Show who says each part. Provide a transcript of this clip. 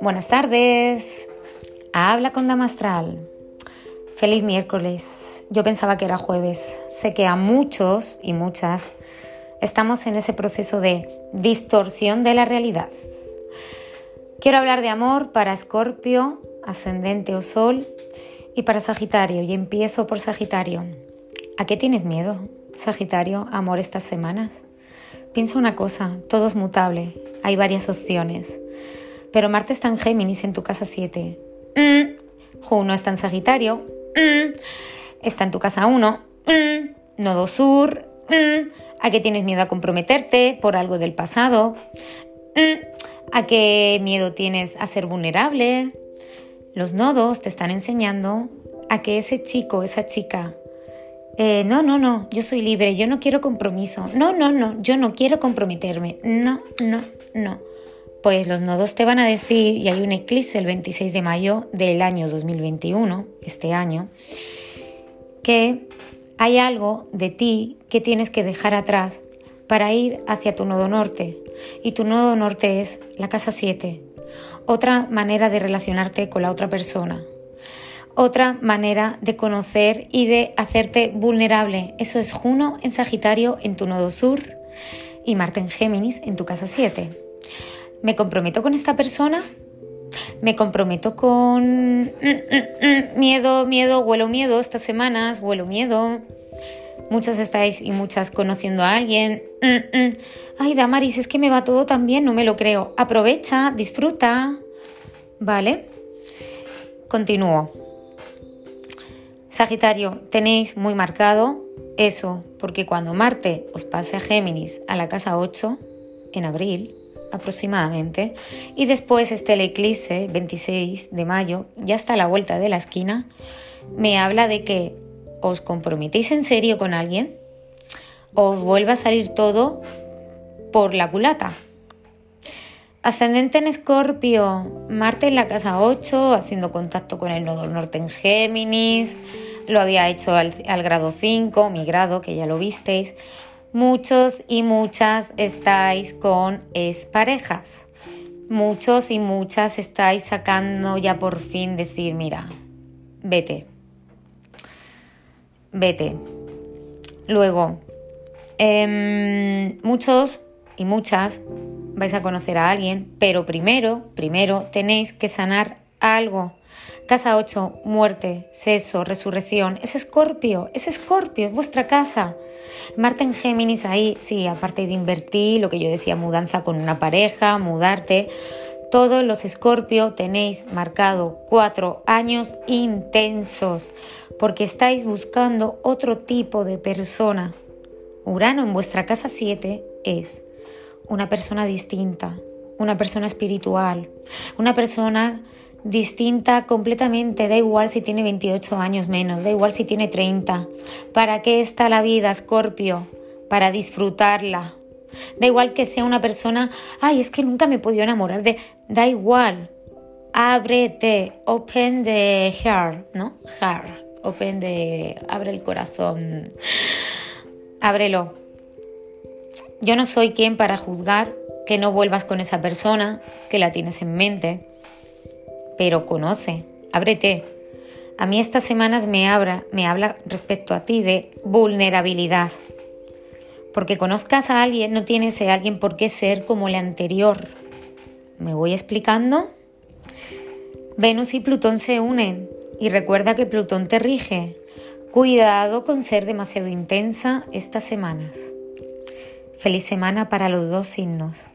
Speaker 1: Buenas tardes. Habla con Damastral. Feliz miércoles. Yo pensaba que era jueves. Sé que a muchos y muchas estamos en ese proceso de distorsión de la realidad. Quiero hablar de amor para Escorpio, ascendente o sol, y para Sagitario. Y empiezo por Sagitario. ¿A qué tienes miedo, Sagitario, amor, estas semanas? Piensa una cosa, todo es mutable, hay varias opciones. Pero Marte está en Géminis en tu casa 7. Mm. Juno está en Sagitario. Mm. Está en tu casa 1. Mm. Nodo Sur. ¿A qué tienes miedo a comprometerte por algo del pasado? ¿A qué miedo tienes a ser vulnerable? Los nodos te están enseñando a que ese chico, esa chica, eh, no, no, no, yo soy libre, yo no quiero compromiso. No, no, no, yo no quiero comprometerme. No, no, no pues los nodos te van a decir, y hay un eclipse el 26 de mayo del año 2021, este año, que hay algo de ti que tienes que dejar atrás para ir hacia tu nodo norte. Y tu nodo norte es la casa 7, otra manera de relacionarte con la otra persona, otra manera de conocer y de hacerte vulnerable. Eso es Juno en Sagitario en tu nodo sur y Marte en Géminis en tu casa 7. ¿Me comprometo con esta persona? Me comprometo con mm, mm, mm, miedo, miedo, huelo miedo estas semanas, huelo miedo. Muchas estáis y muchas conociendo a alguien. Ay, Damaris, es que me va todo tan bien, no me lo creo. Aprovecha, disfruta. ¿Vale? Continúo. Sagitario, tenéis muy marcado eso, porque cuando Marte os pase a Géminis a la casa 8 en abril, aproximadamente, y después este el eclipse 26 de mayo, ya está a la vuelta de la esquina, me habla de que os comprometéis en serio con alguien, os vuelva a salir todo por la culata. Ascendente en Escorpio, Marte en la casa 8, haciendo contacto con el nodo norte en Géminis, lo había hecho al, grado 5, mi grado, que ya lo visteis. Muchos y muchas estáis con parejas. Muchos y muchas estáis sacando ya por fin decir, mira, vete. Vete. Luego, em, muchos y muchas vais a conocer a alguien, pero primero, primero tenéis que sanar algo. Casa 8, muerte, sexo, resurrección. Es Escorpio, es Escorpio, es vuestra casa. Marte en Géminis ahí, sí, aparte de invertir, lo que yo decía, mudanza con una pareja, mudarte. Todos los Escorpio tenéis marcado cuatro años intensos porque estáis buscando otro tipo de persona. Urano en vuestra casa 7 es una persona distinta, una persona espiritual, una persona distinta completamente, da igual si tiene 28 años menos, da igual si tiene 30. ¿Para qué está la vida, Scorpio? Para disfrutarla. Da igual que sea una persona, ay, es que nunca me he podido enamorar de... Da igual. Ábrete, open the heart, ¿no? Heart, open the... Abre el corazón. Ábrelo. Yo no soy quien para juzgar que no vuelvas con esa persona, que la tienes en mente pero conoce, ábrete. A mí estas semanas me, abra, me habla respecto a ti de vulnerabilidad. Porque conozcas a alguien, no tiene ese alguien por qué ser como el anterior. ¿Me voy explicando? Venus y Plutón se unen y recuerda que Plutón te rige. Cuidado con ser demasiado intensa estas semanas. Feliz semana para los dos signos.